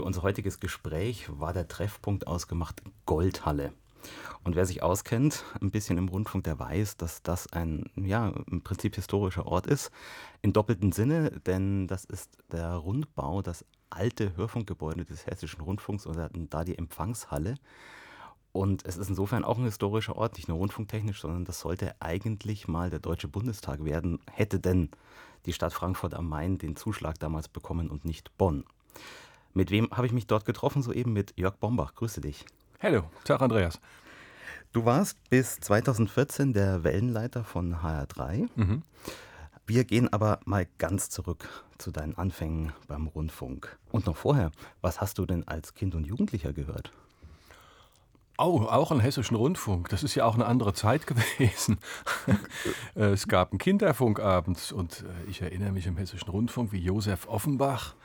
für unser heutiges Gespräch war der Treffpunkt ausgemacht Goldhalle. Und wer sich auskennt, ein bisschen im Rundfunk, der weiß, dass das ein, ja, im Prinzip historischer Ort ist. Im doppelten Sinne, denn das ist der Rundbau, das alte Hörfunkgebäude des Hessischen Rundfunks und da die Empfangshalle. Und es ist insofern auch ein historischer Ort, nicht nur rundfunktechnisch, sondern das sollte eigentlich mal der Deutsche Bundestag werden, hätte denn die Stadt Frankfurt am Main den Zuschlag damals bekommen und nicht Bonn. Mit wem habe ich mich dort getroffen? Soeben mit Jörg Bombach. Grüße dich. Hallo, Tag Andreas. Du warst bis 2014 der Wellenleiter von HR3. Mhm. Wir gehen aber mal ganz zurück zu deinen Anfängen beim Rundfunk. Und noch vorher, was hast du denn als Kind und Jugendlicher gehört? Oh, auch einen hessischen Rundfunk. Das ist ja auch eine andere Zeit gewesen. Äh, es gab einen Kinderfunk abends und äh, ich erinnere mich im hessischen Rundfunk, wie Josef Offenbach,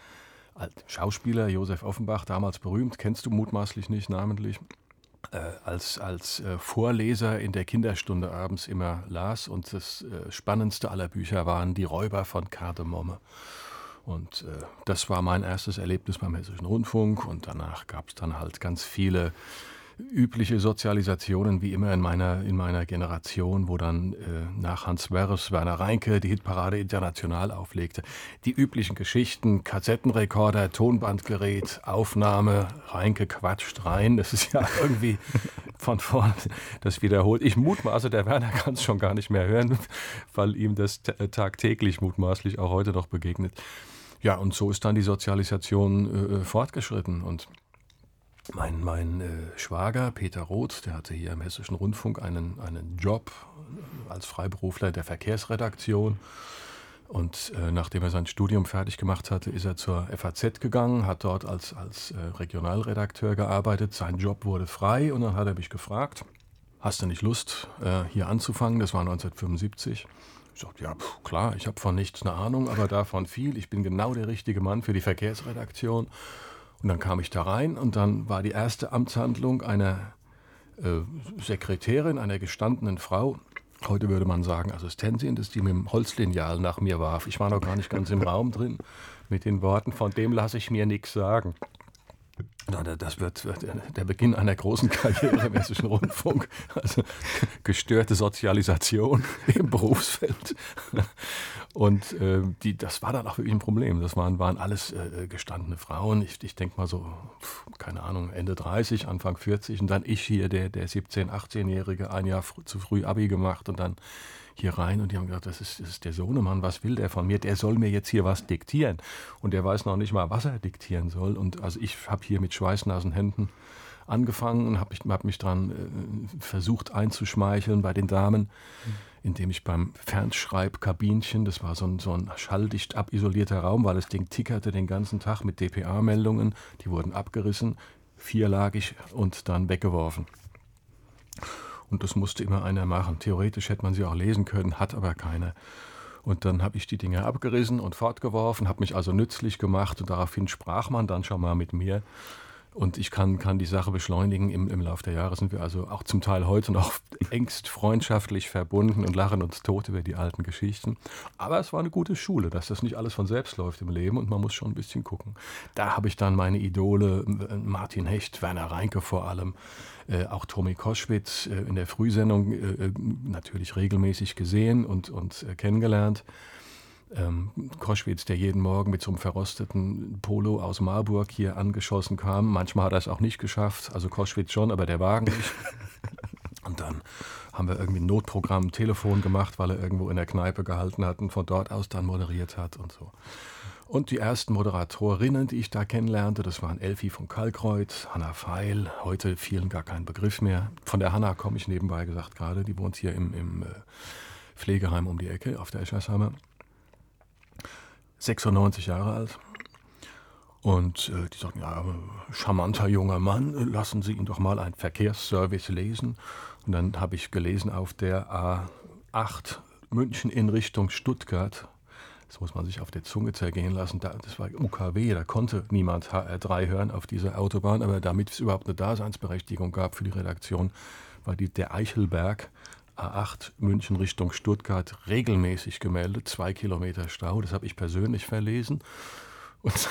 Schauspieler Josef Offenbach, damals berühmt, kennst du mutmaßlich nicht namentlich, äh, als, als äh, Vorleser in der Kinderstunde abends immer las. Und das äh, spannendste aller Bücher waren Die Räuber von Kardemomme. Und äh, das war mein erstes Erlebnis beim Hessischen Rundfunk. Und danach gab es dann halt ganz viele übliche Sozialisationen wie immer in meiner, in meiner Generation, wo dann äh, nach Hans Werres Werner Reinke die Hitparade international auflegte. Die üblichen Geschichten, Kassettenrekorder, Tonbandgerät, Aufnahme, Reinke quatscht rein. Das ist ja irgendwie von vorn, das wiederholt. Ich mutmaße, der Werner kann es schon gar nicht mehr hören, weil ihm das äh, tagtäglich mutmaßlich auch heute noch begegnet. Ja, und so ist dann die Sozialisation äh, fortgeschritten und mein, mein äh, Schwager Peter Roth, der hatte hier im Hessischen Rundfunk einen, einen Job als Freiberufler der Verkehrsredaktion. Und äh, nachdem er sein Studium fertig gemacht hatte, ist er zur FAZ gegangen, hat dort als, als äh, Regionalredakteur gearbeitet. Sein Job wurde frei und dann hat er mich gefragt, hast du nicht Lust, äh, hier anzufangen? Das war 1975. Ich sagte, ja, pf, klar, ich habe von nichts eine Ahnung, aber davon viel. Ich bin genau der richtige Mann für die Verkehrsredaktion. Und dann kam ich da rein und dann war die erste Amtshandlung einer äh, Sekretärin, einer gestandenen Frau, heute würde man sagen Assistentin, dass die mit dem Holzlineal nach mir warf. Ich war noch gar nicht ganz im Raum drin mit den Worten, von dem lasse ich mir nichts sagen. Das wird der Beginn einer großen Karriere im Hessischen Rundfunk. Also gestörte Sozialisation im Berufsfeld. Und äh, die, das war dann auch wirklich ein Problem. Das waren, waren alles äh, gestandene Frauen. Ich, ich denke mal so, keine Ahnung, Ende 30, Anfang 40. Und dann ich hier, der, der 17-, 18-Jährige, ein Jahr fr zu früh Abi gemacht und dann hier rein und die haben gesagt, das ist, das ist der Sohnemann, was will der von mir? Der soll mir jetzt hier was diktieren. Und der weiß noch nicht mal, was er diktieren soll. Und also ich habe hier mit schweißnassen Händen angefangen und habe mich, hab mich dran äh, versucht einzuschmeicheln bei den Damen, indem ich beim Fernschreibkabinchen, das war so ein, so ein schalldicht abisolierter Raum, weil das Ding tickerte den ganzen Tag mit DPA-Meldungen, die wurden abgerissen, vierlagig und dann weggeworfen. Und das musste immer einer machen. Theoretisch hätte man sie auch lesen können, hat aber keiner. Und dann habe ich die Dinge abgerissen und fortgeworfen, habe mich also nützlich gemacht und daraufhin sprach man dann schon mal mit mir. Und ich kann, kann die Sache beschleunigen. Im, Im Laufe der Jahre sind wir also auch zum Teil heute noch engst freundschaftlich verbunden und lachen uns tot über die alten Geschichten. Aber es war eine gute Schule, dass das nicht alles von selbst läuft im Leben und man muss schon ein bisschen gucken. Da habe ich dann meine Idole, Martin Hecht, Werner Reinke vor allem, äh, auch Tommy Koschwitz äh, in der Frühsendung äh, äh natürlich regelmäßig gesehen und, und äh, kennengelernt. Ähm, Koschwitz, der jeden Morgen mit so einem verrosteten Polo aus Marburg hier angeschossen kam. Manchmal hat er es auch nicht geschafft, also Koschwitz schon, aber der Wagen nicht. Und dann haben wir irgendwie ein Notprogramm, Telefon gemacht, weil er irgendwo in der Kneipe gehalten hat und von dort aus dann moderiert hat und so. Und die ersten Moderatorinnen, die ich da kennenlernte, das waren Elfie von Kalkreuth, Hanna Feil, heute vielen gar kein Begriff mehr. Von der Hanna komme ich nebenbei gesagt gerade, die wohnt hier im, im äh, Pflegeheim um die Ecke auf der Eschersheimer. 96 Jahre alt. Und äh, die sagten, ja, charmanter junger Mann, lassen Sie ihn doch mal ein Verkehrsservice lesen. Und dann habe ich gelesen auf der A8 München in Richtung Stuttgart das muss man sich auf der Zunge zergehen lassen. das war UKW, da konnte niemand HR3 hören auf dieser Autobahn, aber damit es überhaupt eine Daseinsberechtigung gab für die Redaktion, war die, der Eichelberg A8 München Richtung Stuttgart regelmäßig gemeldet, zwei Kilometer Stau, das habe ich persönlich verlesen. Und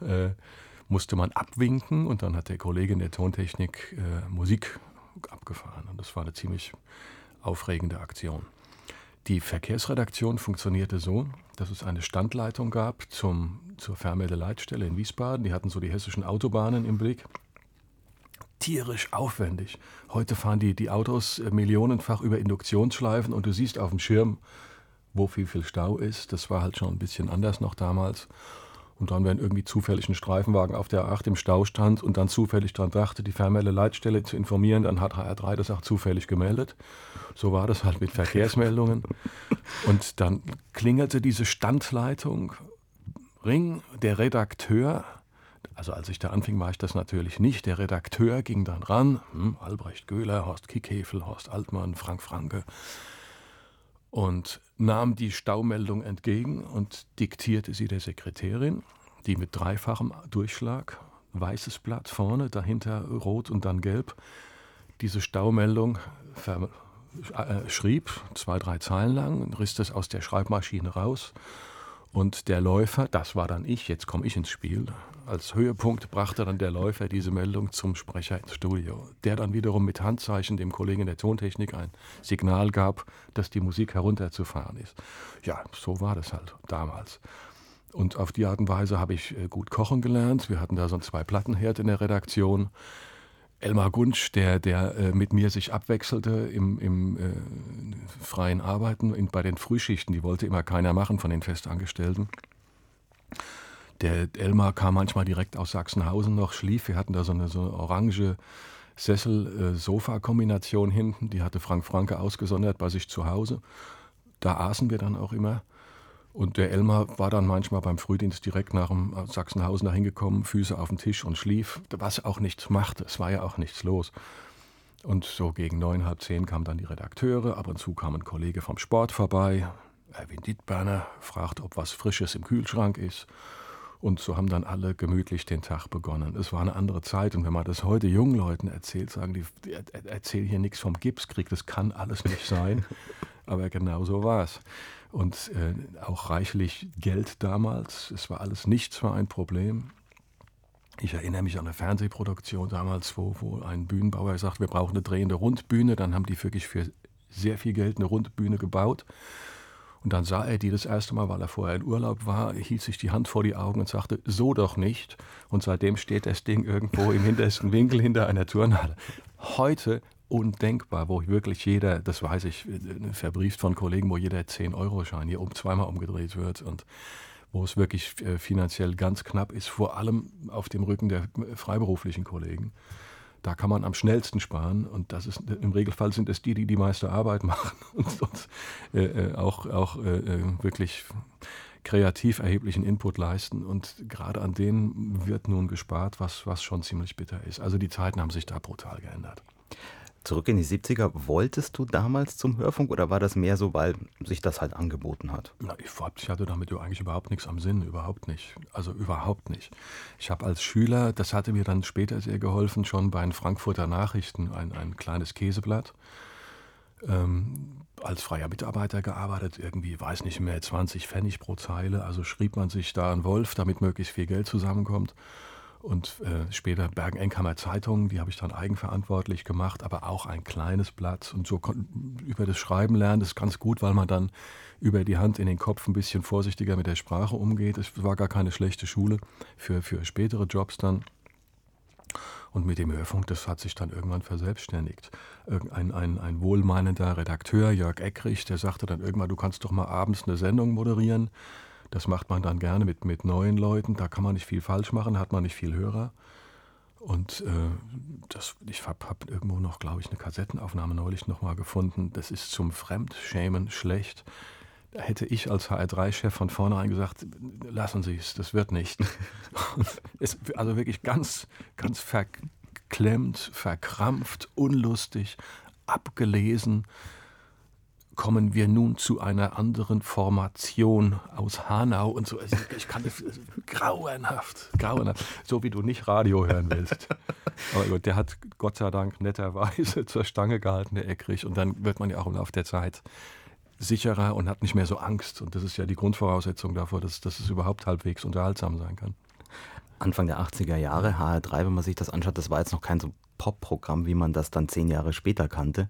dann, äh, musste man abwinken und dann hat der Kollege in der Tontechnik äh, Musik abgefahren. Und das war eine ziemlich aufregende Aktion. Die Verkehrsredaktion funktionierte so, dass es eine Standleitung gab zum, zur Fernmeldeleitstelle in Wiesbaden. Die hatten so die hessischen Autobahnen im Blick. Tierisch aufwendig. Heute fahren die, die Autos äh, millionenfach über Induktionsschleifen und du siehst auf dem Schirm, wo viel, viel Stau ist. Das war halt schon ein bisschen anders noch damals. Und dann, wenn irgendwie zufällig ein Streifenwagen auf der A8 im Stau stand und dann zufällig daran dachte, die Fernmeldeleitstelle zu informieren, dann hat HR3 das auch zufällig gemeldet. So war das halt mit Verkehrsmeldungen. Und dann klingelte diese Standleitung. Ring, der Redakteur, also als ich da anfing, war ich das natürlich nicht. Der Redakteur ging dann ran, hm, Albrecht Göhler, Horst Kickhefel, Horst Altmann, Frank Franke und nahm die Staumeldung entgegen und diktierte sie der Sekretärin, die mit dreifachem Durchschlag, weißes Blatt vorne, dahinter rot und dann gelb, diese Staumeldung äh, schrieb, zwei, drei Zeilen lang, riss das aus der Schreibmaschine raus und der Läufer, das war dann ich, jetzt komme ich ins Spiel, als Höhepunkt brachte dann der Läufer diese Meldung zum Sprecher ins Studio, der dann wiederum mit Handzeichen dem Kollegen der Tontechnik ein Signal gab, dass die Musik herunterzufahren ist. Ja, so war das halt damals. Und auf die Art und Weise habe ich äh, gut kochen gelernt. Wir hatten da so zwei Plattenherd in der Redaktion. Elmar Gunsch, der, der äh, mit mir sich abwechselte im, im äh, freien Arbeiten in, bei den Frühschichten, die wollte immer keiner machen von den Festangestellten. Der Elmar kam manchmal direkt aus Sachsenhausen noch, schlief. Wir hatten da so eine, so eine orange Sessel-Sofa-Kombination hinten. Die hatte Frank Franke ausgesondert bei sich zu Hause. Da aßen wir dann auch immer. Und der Elmar war dann manchmal beim Frühdienst direkt nach dem Sachsenhausen dahin gekommen, Füße auf den Tisch und schlief, was auch nichts machte. Es war ja auch nichts los. Und so gegen neun, halb zehn kamen dann die Redakteure. Ab und zu kam ein Kollege vom Sport vorbei. Erwin Dittberner fragt, ob was Frisches im Kühlschrank ist. Und so haben dann alle gemütlich den Tag begonnen. Es war eine andere Zeit. Und wenn man das heute jungen Leuten erzählt, sagen die, erzähl hier nichts vom Gipskrieg, das kann alles nicht sein. Aber genau so war es. Und äh, auch reichlich Geld damals. Es war alles nichts für ein Problem. Ich erinnere mich an eine Fernsehproduktion damals, wo, wo ein Bühnenbauer sagt, wir brauchen eine drehende Rundbühne. Dann haben die wirklich für sehr viel Geld eine Rundbühne gebaut. Und dann sah er die das erste Mal, weil er vorher in Urlaub war, hielt sich die Hand vor die Augen und sagte, so doch nicht. Und seitdem steht das Ding irgendwo im hintersten Winkel hinter einer Turnhalle. Heute undenkbar, wo wirklich jeder, das weiß ich, verbrieft von Kollegen, wo jeder 10-Euro-Schein hier um zweimal umgedreht wird und wo es wirklich äh, finanziell ganz knapp ist, vor allem auf dem Rücken der freiberuflichen Kollegen. Da kann man am schnellsten sparen und das ist im Regelfall sind es die, die die meiste Arbeit machen und sonst äh, äh, auch, auch äh, äh, wirklich kreativ erheblichen Input leisten. Und gerade an denen wird nun gespart, was, was schon ziemlich bitter ist. Also die Zeiten haben sich da brutal geändert. Zurück in die 70er, wolltest du damals zum Hörfunk oder war das mehr so, weil sich das halt angeboten hat? Na, ich, ich hatte damit eigentlich überhaupt nichts am Sinn, überhaupt nicht. Also überhaupt nicht. Ich habe als Schüler, das hatte mir dann später sehr geholfen, schon bei den Frankfurter Nachrichten ein, ein kleines Käseblatt. Ähm, als freier Mitarbeiter gearbeitet, irgendwie, weiß nicht mehr, 20 Pfennig pro Zeile. Also schrieb man sich da einen Wolf, damit möglichst viel Geld zusammenkommt und äh, später Bergen-Enkhammer Zeitung, die habe ich dann eigenverantwortlich gemacht, aber auch ein kleines Blatt. Und so über das Schreiben lernen, das ist ganz gut, weil man dann über die Hand in den Kopf ein bisschen vorsichtiger mit der Sprache umgeht. Es war gar keine schlechte Schule für, für spätere Jobs dann. Und mit dem Hörfunk, das hat sich dann irgendwann verselbstständigt. Ein, ein, ein wohlmeinender Redakteur, Jörg Eckrich, der sagte dann irgendwann, du kannst doch mal abends eine Sendung moderieren. Das macht man dann gerne mit, mit neuen Leuten. Da kann man nicht viel falsch machen, hat man nicht viel Hörer. Und äh, das, ich habe hab irgendwo noch, glaube ich, eine Kassettenaufnahme neulich nochmal gefunden. Das ist zum Fremdschämen schlecht. Da hätte ich als HR3-Chef von vornherein gesagt, lassen Sie es, das wird nicht. es, also wirklich ganz, ganz verklemmt, verkrampft, unlustig, abgelesen kommen wir nun zu einer anderen Formation aus Hanau und so. Also ich kann das also grauenhaft, grauenhaft, so wie du nicht Radio hören willst. Aber gut, der hat Gott sei Dank netterweise zur Stange gehalten, der Eckrich. Und dann wird man ja auch im Laufe der Zeit sicherer und hat nicht mehr so Angst. Und das ist ja die Grundvoraussetzung davor, dass, dass es überhaupt halbwegs unterhaltsam sein kann. Anfang der 80er Jahre, HR3, wenn man sich das anschaut, das war jetzt noch kein so Pop-Programm, wie man das dann zehn Jahre später kannte.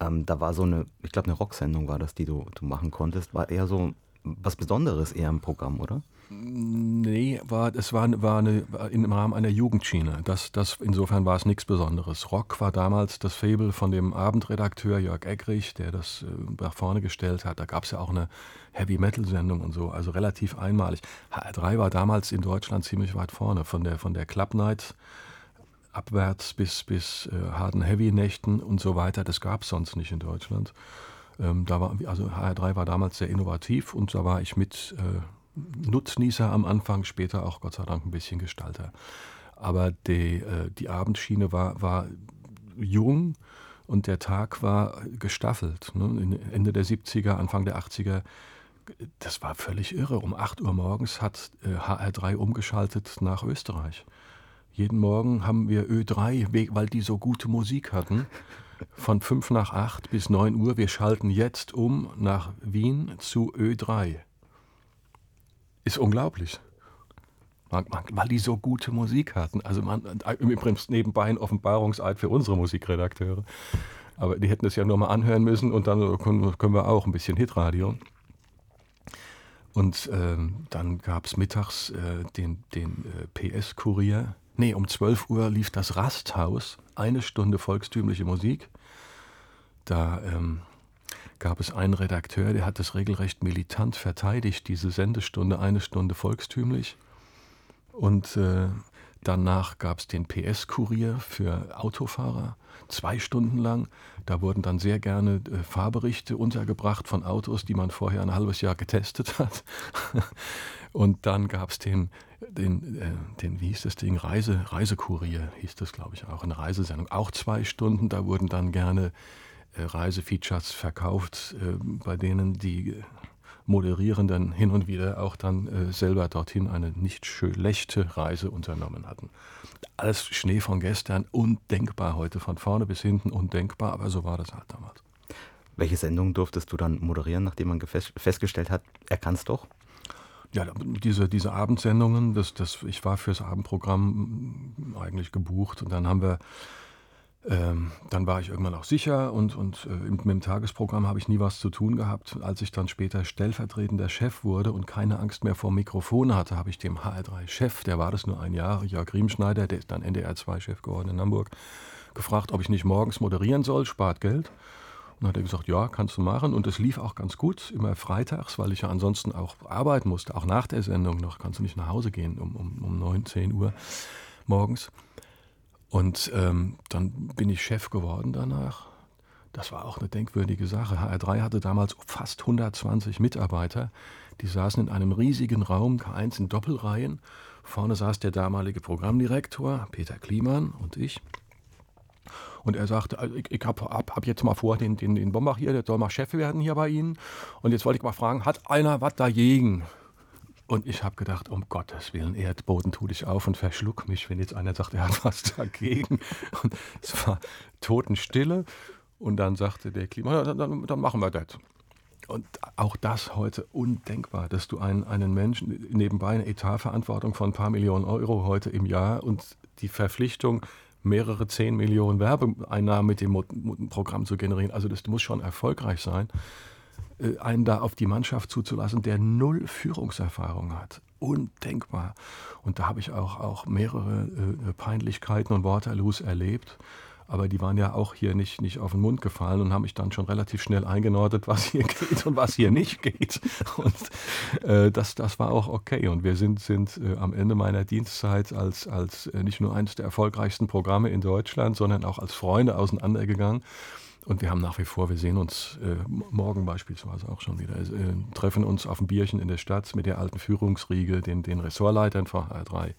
Ähm, da war so eine, ich glaube, eine Rocksendung war das, die du, du machen konntest. War eher so was Besonderes eher im Programm, oder? Nee, war, es war, war, eine, im Rahmen einer Jugendschiene. Das, das, insofern war es nichts Besonderes. Rock war damals das Fable von dem Abendredakteur Jörg Eggrich, der das äh, nach vorne gestellt hat. Da gab es ja auch eine Heavy-Metal-Sendung und so, also relativ einmalig. HR3 war damals in Deutschland ziemlich weit vorne, von der, von der Club Night abwärts bis, bis äh, harten Heavy-Nächten und so weiter. Das gab es sonst nicht in Deutschland. Ähm, da war, also HR3 war damals sehr innovativ und da war ich mit äh, Nutznießer am Anfang, später auch Gott sei Dank ein bisschen Gestalter. Aber die, äh, die Abendschiene war, war jung und der Tag war gestaffelt. Ne? Ende der 70er, Anfang der 80er, das war völlig irre. Um 8 Uhr morgens hat äh, HR3 umgeschaltet nach Österreich. Jeden Morgen haben wir Ö3, weil die so gute Musik hatten, von 5 nach 8 bis 9 Uhr. Wir schalten jetzt um nach Wien zu Ö3. Ist unglaublich. Weil die so gute Musik hatten. Also man, übrigens nebenbei ein Offenbarungseid für unsere Musikredakteure. Aber die hätten es ja nur mal anhören müssen und dann können, wir auch ein bisschen Hitradio. Und äh, dann gab es mittags äh, den, den äh, PS-Kurier. Nee, um 12 Uhr lief das Rasthaus eine Stunde volkstümliche Musik. Da ähm, gab es einen Redakteur, der hat das regelrecht militant verteidigt, diese Sendestunde, eine Stunde volkstümlich. Und äh, danach gab es den PS-Kurier für Autofahrer, zwei Stunden lang. Da wurden dann sehr gerne äh, Fahrberichte untergebracht von Autos, die man vorher ein halbes Jahr getestet hat. Und dann gab es den den, äh, den, wie hieß das Ding, Reise, Reisekurier hieß das, glaube ich, auch, eine Reisesendung. Auch zwei Stunden, da wurden dann gerne äh, Reisefeatures verkauft, äh, bei denen die Moderierenden hin und wieder auch dann äh, selber dorthin eine nicht schlechte Reise unternommen hatten. Alles Schnee von gestern, undenkbar heute, von vorne bis hinten undenkbar, aber so war das halt damals. Welche Sendung durftest du dann moderieren, nachdem man festgestellt hat, er kann es doch? Ja, diese, diese Abendsendungen, das, das, ich war fürs Abendprogramm eigentlich gebucht und dann haben wir, ähm, dann war ich irgendwann auch sicher und, und äh, mit dem Tagesprogramm habe ich nie was zu tun gehabt. Als ich dann später stellvertretender Chef wurde und keine Angst mehr vor Mikrofon hatte, habe ich dem HR3-Chef, der war das nur ein Jahr, Jörg Riemschneider, der ist dann NDR2-Chef geworden in Hamburg, gefragt, ob ich nicht morgens moderieren soll, spart Geld. Und hat er gesagt, ja, kannst du machen. Und es lief auch ganz gut, immer freitags, weil ich ja ansonsten auch arbeiten musste, auch nach der Sendung noch. Kannst du nicht nach Hause gehen um, um, um 9, 10 Uhr morgens. Und ähm, dann bin ich Chef geworden danach. Das war auch eine denkwürdige Sache. HR3 hatte damals fast 120 Mitarbeiter. Die saßen in einem riesigen Raum, K1 in Doppelreihen. Vorne saß der damalige Programmdirektor, Peter Kliemann und ich. Und er sagte, also ich, ich habe hab, hab jetzt mal vor, den, den, den Bombach hier, der soll mal Chef werden hier bei Ihnen. Und jetzt wollte ich mal fragen, hat einer was dagegen? Und ich habe gedacht, um Gottes Willen, Erdboden tu dich auf und verschluck mich, wenn jetzt einer sagt, er hat was dagegen. Und es war Totenstille. Und dann sagte der Klima, dann, dann, dann machen wir das. Und auch das heute undenkbar, dass du einen, einen Menschen nebenbei eine Etatverantwortung von ein paar Millionen Euro heute im Jahr und die Verpflichtung, mehrere 10 Millionen Werbeeinnahmen mit dem Programm zu generieren. Also das muss schon erfolgreich sein, einen da auf die Mannschaft zuzulassen, der null Führungserfahrung hat. Undenkbar. Und da habe ich auch, auch mehrere äh, Peinlichkeiten und Waterloos erlebt aber die waren ja auch hier nicht, nicht auf den Mund gefallen und haben mich dann schon relativ schnell eingenordet, was hier geht und was hier nicht geht. Und äh, das, das war auch okay. Und wir sind, sind äh, am Ende meiner Dienstzeit als, als äh, nicht nur eines der erfolgreichsten Programme in Deutschland, sondern auch als Freunde auseinandergegangen. Und wir haben nach wie vor, wir sehen uns äh, morgen beispielsweise auch schon wieder, äh, treffen uns auf ein Bierchen in der Stadt mit der alten Führungsriege, den, den Ressortleitern von HR3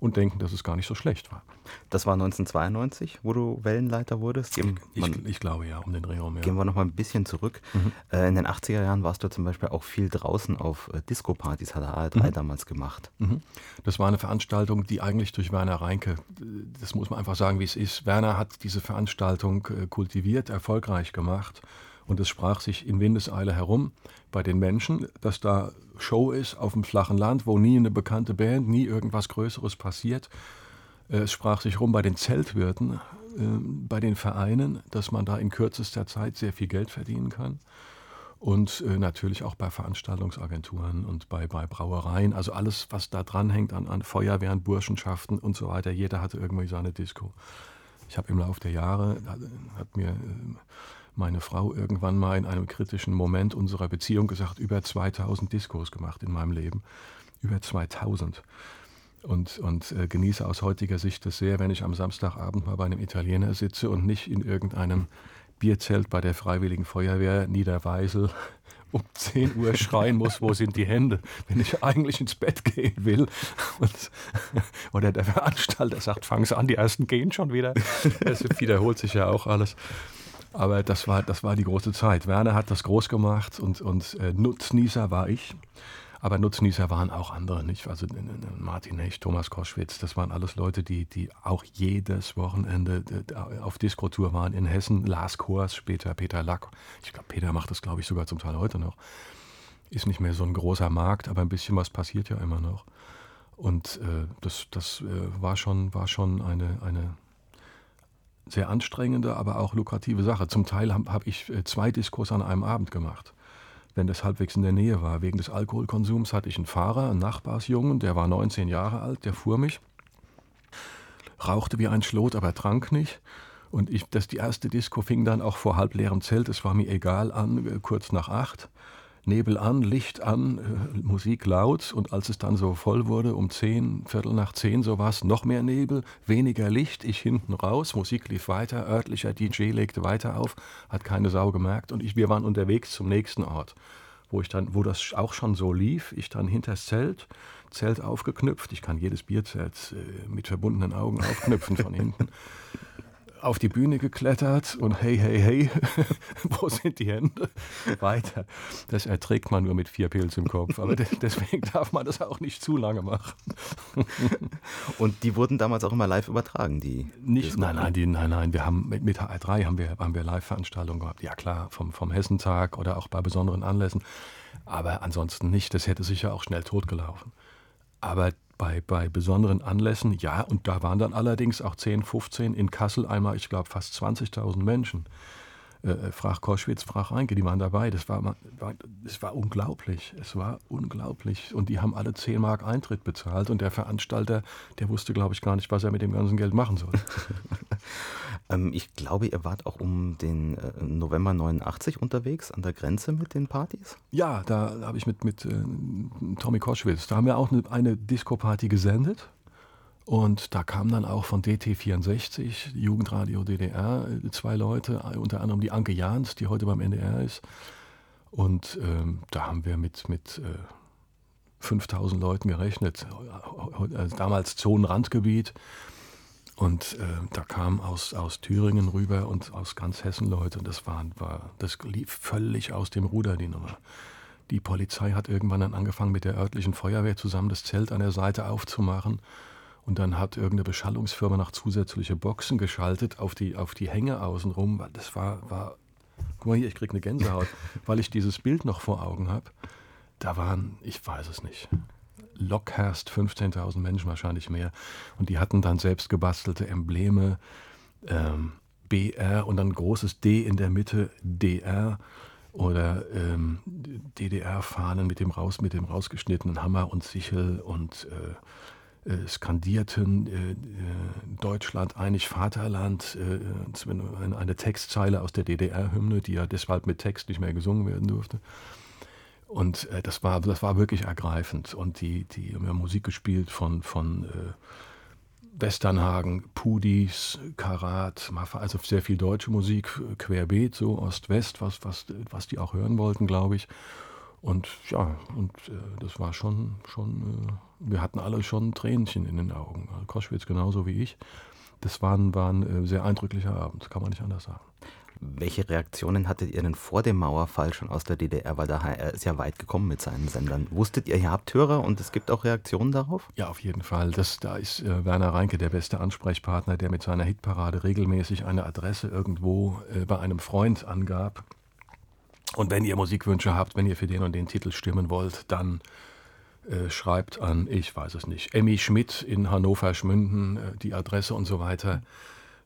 und denken, dass es gar nicht so schlecht war. Das war 1992, wo du Wellenleiter wurdest? Ich, ich, ich, glaube ja, um den Dreh herum. Ja. Gehen wir noch mal ein bisschen zurück. Mhm. Äh, in den 80er Jahren warst du zum Beispiel auch viel draußen auf äh, Disco-Partys, hat ARD mhm. damals gemacht. Mhm. Das war eine Veranstaltung, die eigentlich durch Werner Reinke, das muss man einfach sagen, wie es ist. Werner hat diese Veranstaltung äh, kultiviert, erfolgreich gemacht Und es sprach sich in Windeseile herum bei den Menschen, dass da Show ist auf dem flachen Land, wo nie eine bekannte Band, nie irgendwas Größeres passiert. Äh, es sprach sich rum bei den Zeltwirten, äh, bei den Vereinen, dass man da in kürzester Zeit sehr viel Geld verdienen kann. Und äh, natürlich auch bei Veranstaltungsagenturen und bei, bei Brauereien. Also alles, was da dranhängt an, an Feuerwehren, Burschenschaften und so weiter. Jeder hatte irgendwie seine Disco. Ich habe im Laufe der Jahre, hat mir meine Frau irgendwann mal in einem kritischen Moment unserer Beziehung gesagt, über 2000 Diskos gemacht in meinem Leben. Über 2000. Und, und äh, genieße aus heutiger Sicht das sehr, wenn ich am Samstagabend mal bei einem Italiener sitze und nicht in irgendeinem Bierzelt bei der Freiwilligen Feuerwehr Niederweisel um 10 Uhr schreien muss, wo sind die Hände, wenn ich eigentlich ins Bett gehen will. Und, oder der Veranstalter sagt, fangen Sie an, die ersten gehen schon wieder. Es wiederholt sich ja auch alles. Aber das war, das war die große Zeit. Werner hat das groß gemacht und, und äh, Nutznießer war ich. Aber Nutznießer waren auch andere, nicht? Also Martin Hecht, Thomas Koschwitz, das waren alles Leute, die, die auch jedes Wochenende auf Diskotour waren in Hessen. Lars Kors, später Peter Lack. Ich glaube, Peter macht das, glaube ich, sogar zum Teil heute noch. Ist nicht mehr so ein großer Markt, aber ein bisschen was passiert ja immer noch. Und äh, das, das äh, war schon, war schon eine, eine sehr anstrengende, aber auch lukrative Sache. Zum Teil habe hab ich äh, zwei Diskos an einem Abend gemacht, wenn das halbwegs in der Nähe war. Wegen des Alkoholkonsums hatte ich einen Fahrer, einen Nachbarsjungen, der war 19 Jahre alt, der fuhr mich, rauchte wie ein Schlot, aber trank nicht. Und ich, das, die erste Disco fing dann auch vor halbleerem Zelt, es war mir egal, an, äh, kurz nach acht. Nebel an, Licht an, äh, Musik laut. Und als es dann so voll wurde, um zehn, Viertel nach zehn so war es, noch mehr Nebel, weniger Licht, ich hinten raus, Musik lief weiter, örtlicher DJ legte weiter auf, hat keine Sau gemerkt. Und ich, wir waren unterwegs zum nächsten Ort, wo ich dann, wo das auch schon so lief, ich dann hinters Zelt, Zelt aufgeknüpft, ich kann jedes Bierzelt äh, mit verbundenen Augen aufknüpfen von hinten auf die Bühne geklettert und hey, hey, hey, wo sind die Hände? Weiter. Das erträgt man nur mit vier Pilz im Kopf. Aber deswegen darf man das auch nicht zu lange machen. Und die wurden damals auch immer live übertragen, die? Nicht, nein, nein, die, nein, nein. Wir haben mit, mit HR3 haben wir, haben wir Live-Veranstaltungen gehabt. Ja klar, vom, vom Hessentag oder auch bei besonderen Anlässen. Aber ansonsten nicht. Das hätte sicher auch schnell totgelaufen. Aber bei, bei besonderen Anlässen, ja, und da waren dann allerdings auch 10, 15 in Kassel einmal, ich glaube, fast 20.000 Menschen. Äh, äh, frag Koschwitz, frag Reinke, die waren dabei. Das war, war, das war unglaublich. Es war unglaublich. Und die haben alle 10 Mark Eintritt bezahlt. Und der Veranstalter, der wusste, glaube ich, gar nicht, was er mit dem ganzen Geld machen soll. ähm, ich glaube, ihr wart auch um den äh, November 89 unterwegs an der Grenze mit den Partys? Ja, da habe ich mit, mit äh, Tommy Koschwitz, da haben wir auch eine, eine Disco-Party gesendet. Und da kamen dann auch von DT64, Jugendradio DDR, zwei Leute, unter anderem die Anke Jahns, die heute beim NDR ist. Und ähm, da haben wir mit, mit äh, 5000 Leuten gerechnet, also damals Zonenrandgebiet. Und äh, da kamen aus, aus Thüringen rüber und aus ganz Hessen Leute. Und das, war, war, das lief völlig aus dem Ruder, die Nummer. Die Polizei hat irgendwann dann angefangen, mit der örtlichen Feuerwehr zusammen das Zelt an der Seite aufzumachen. Und dann hat irgendeine Beschallungsfirma noch zusätzliche Boxen geschaltet auf die, auf die Hänge außenrum. Das war, war, guck mal hier, ich kriege eine Gänsehaut, weil ich dieses Bild noch vor Augen habe. Da waren, ich weiß es nicht, Lockhurst 15.000 Menschen, wahrscheinlich mehr. Und die hatten dann selbst gebastelte Embleme, ähm, BR und dann ein großes D in der Mitte, DR oder ähm, DDR-Fahnen mit dem raus mit dem rausgeschnittenen Hammer und Sichel und äh, skandierten äh, äh, Deutschland einig Vaterland, äh, eine Textzeile aus der DDR-Hymne, die ja deshalb mit Text nicht mehr gesungen werden durfte. Und äh, das, war, das war wirklich ergreifend. Und die, die haben ja Musik gespielt von, von äh, Westernhagen, Pudis, Karat, also sehr viel deutsche Musik, querbeet, so Ost-West, was, was, was die auch hören wollten, glaube ich. Und ja, und äh, das war schon, schon äh, wir hatten alle schon Tränchen in den Augen. Also Koschwitz genauso wie ich. Das war ein, war ein äh, sehr eindrücklicher Abend, kann man nicht anders sagen. Welche Reaktionen hattet ihr denn vor dem Mauerfall schon aus der DDR? Weil der HR ist ja weit gekommen mit seinen Sendern. Wusstet ihr, ihr habt Hörer und es gibt auch Reaktionen darauf? Ja, auf jeden Fall. Das, da ist äh, Werner Reinke der beste Ansprechpartner, der mit seiner Hitparade regelmäßig eine Adresse irgendwo äh, bei einem Freund angab Und wenn ihr Musikwünsche habt, wenn ihr für den und den Titel stimmen wollt, dann äh, schreibt an, ich weiß es nicht, Emmy Schmidt in Hannover-Schmünden, äh, die Adresse und so weiter.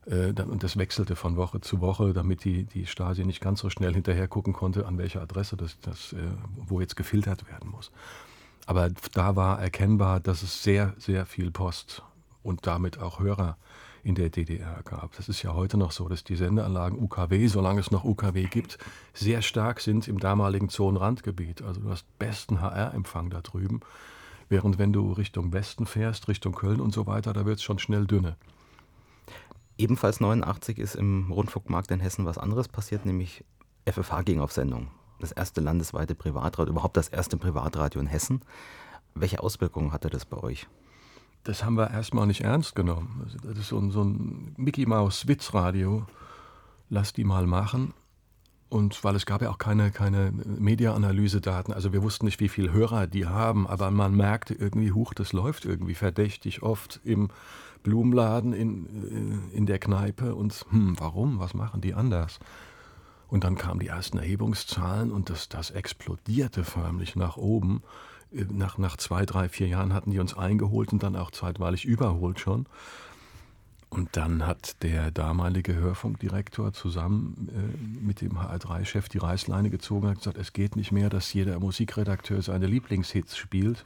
Äh, und das wechselte von Woche zu Woche, damit die, die Stasi nicht ganz so schnell hinterher gucken konnte, an welcher Adresse das, das äh, wo jetzt gefiltert werden muss. Aber da war erkennbar, dass es sehr, sehr viel Post und damit auch Hörer in der DDR gab. Das ist ja heute noch so, dass die Sendeanlagen UKW, solange es noch UKW gibt, sehr stark sind im damaligen Zonenrandgebiet. Also du hast besten HR-Empfang da drüben. Während wenn du Richtung Westen fährst, Richtung Köln und so weiter, da wird es schon schnell dünne. Ebenfalls 89 ist im Rundfunkmarkt in Hessen was anderes passiert, nämlich FFH ging auf Sendung. Das erste landesweite Privatradio, überhaupt das erste Privatradio in Hessen. Welche Auswirkungen hatte das bei euch? Das haben wir erstmal nicht ernst genommen. Also das ist so ein, so ein Mickey Maus Witzradio. Lass die mal machen. Und weil es gab ja auch keine, keine Media-Analyse-Daten, also wir wussten nicht, wie viele Hörer die haben, aber man merkte irgendwie, huch, das läuft irgendwie verdächtig oft im Blumenladen, in, äh, in der Kneipe und hm, warum, was machen die anders? Und dann kamen die ersten Erhebungszahlen und das, das explodierte förmlich nach oben nach, nach zwei, drei, vier Jahren hatten die uns eingeholt und dann auch zeitweilig überholt schon. Und dann hat der damalige Hörfunkdirektor zusammen äh, mit dem HR3-Chef die Reißleine gezogen und gesagt, es geht nicht mehr, dass jeder Musikredakteur seine Lieblingshits spielt.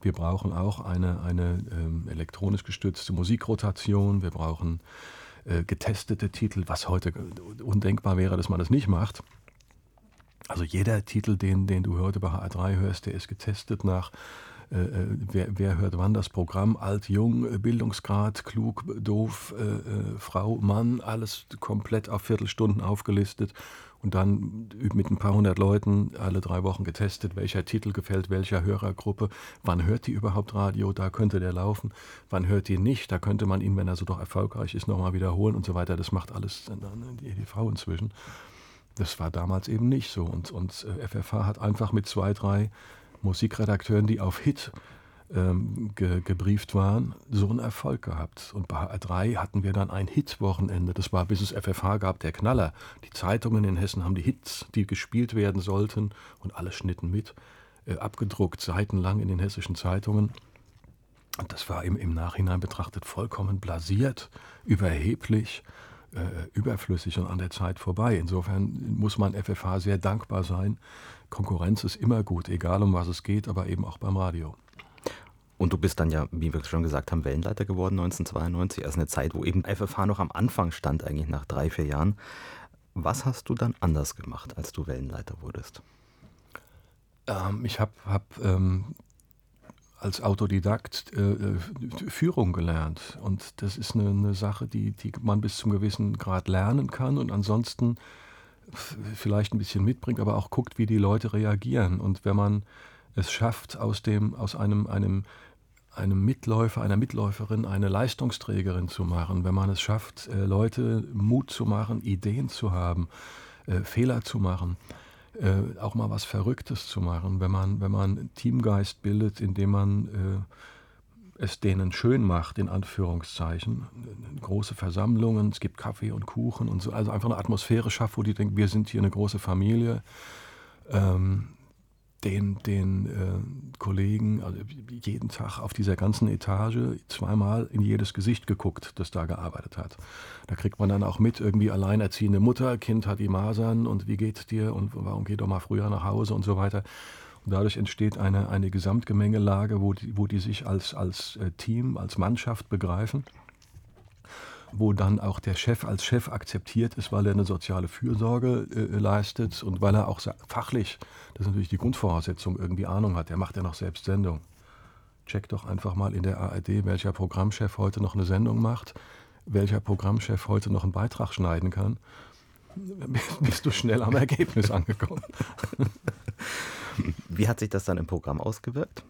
Wir brauchen auch eine, eine ähm, elektronisch gestützte Musikrotation. Wir brauchen äh, getestete Titel, was heute undenkbar wäre, dass man das nicht macht. Also jeder Titel, den, den du heute bei HR3 hörst, der ist getestet nach äh, äh, wer, wer, hört wann das Programm, alt, jung, äh, Bildungsgrad, klug, doof, äh, äh, Frau, Mann, alles komplett auf Viertelstunden aufgelistet und dann mit ein paar hundert Leuten alle drei Wochen getestet, welcher Titel gefällt welcher Hörergruppe, wann hört die überhaupt Radio, da könnte der laufen, wann hört die nicht, da könnte man ihn, wenn er so doch erfolgreich ist, nochmal wiederholen und so weiter. Das macht alles die EDV inzwischen. Das war damals eben nicht so. Und, und FFH äh, hat einfach mit zwei, drei Musikredakteuren, die auf Hit ähm, ge, gebrieft waren, so einen Erfolg gehabt. Und bei HR3 hatten wir dann ein Hit-Wochenende. Das war, bis es FFH gab, der Knaller. Die Zeitungen in Hessen haben die Hits, die gespielt werden sollten, und alle schnitten mit, äh, abgedruckt, seitenlang in den hessischen Zeitungen. Und das war im, im Nachhinein betrachtet vollkommen blasiert, überheblich äh, überflüssig und an der Zeit vorbei. Insofern muss man FFH sehr dankbar sein. Konkurrenz ist immer gut, egal um was es geht, aber eben auch beim Radio. Und du bist dann ja, wie wir schon gesagt haben, Wellenleiter geworden 1992. Also eine Zeit, wo eben FFH noch am Anfang stand, eigentlich nach drei, vier Jahren. Was hast du dann anders gemacht, als du Wellenleiter wurdest? Ähm, ich habe hab, ähm, als Autodidakt äh, äh, Führung gelernt. Und das ist eine, eine, Sache, die, die man bis zum gewissen Grad lernen kann und ansonsten vielleicht ein bisschen mitbringt, aber auch guckt, wie die Leute reagieren. Und wenn man es schafft, aus, dem, aus einem, einem, einem Mitläufer, einer Mitläuferin eine Leistungsträgerin zu machen, wenn man es schafft, äh, Leute Mut zu machen, Ideen zu haben, äh, Fehler zu machen, äh, auch mal was Verrücktes zu machen, wenn man, wenn man Teamgeist bildet, indem man es denen schön macht, in Anführungszeichen. Große Versammlungen, es gibt Kaffee und Kuchen und so, also einfach eine Atmosphäre schafft, wo die denken, wir sind hier eine große Familie. Ähm, den, den äh, Kollegen also jeden Tag auf dieser ganzen Etage zweimal in jedes Gesicht geguckt, das da gearbeitet hat. Da kriegt man dann auch mit, irgendwie alleinerziehende Mutter, Kind hat die Masern und wie geht's dir und warum geht doch mal früher nach Hause und so weiter. Und dadurch entsteht eine, eine Gesamtgemengelage, wo die, wo die sich als, als äh, Team, als Mannschaft begreifen wo dann auch der Chef als Chef akzeptiert ist, weil er eine soziale Fürsorge äh, leistet und weil er auch fachlich, das ist natürlich die Grundvoraussetzung, irgendwie Ahnung hat. Er macht ja noch selbst Sendung. Check doch einfach mal in der ARD, welcher Programmchef heute noch eine Sendung macht, welcher Programmchef heute noch einen Beitrag schneiden kann. Bist du schnell am Ergebnis angekommen. Wie hat sich das dann im Programm ausgewirkt?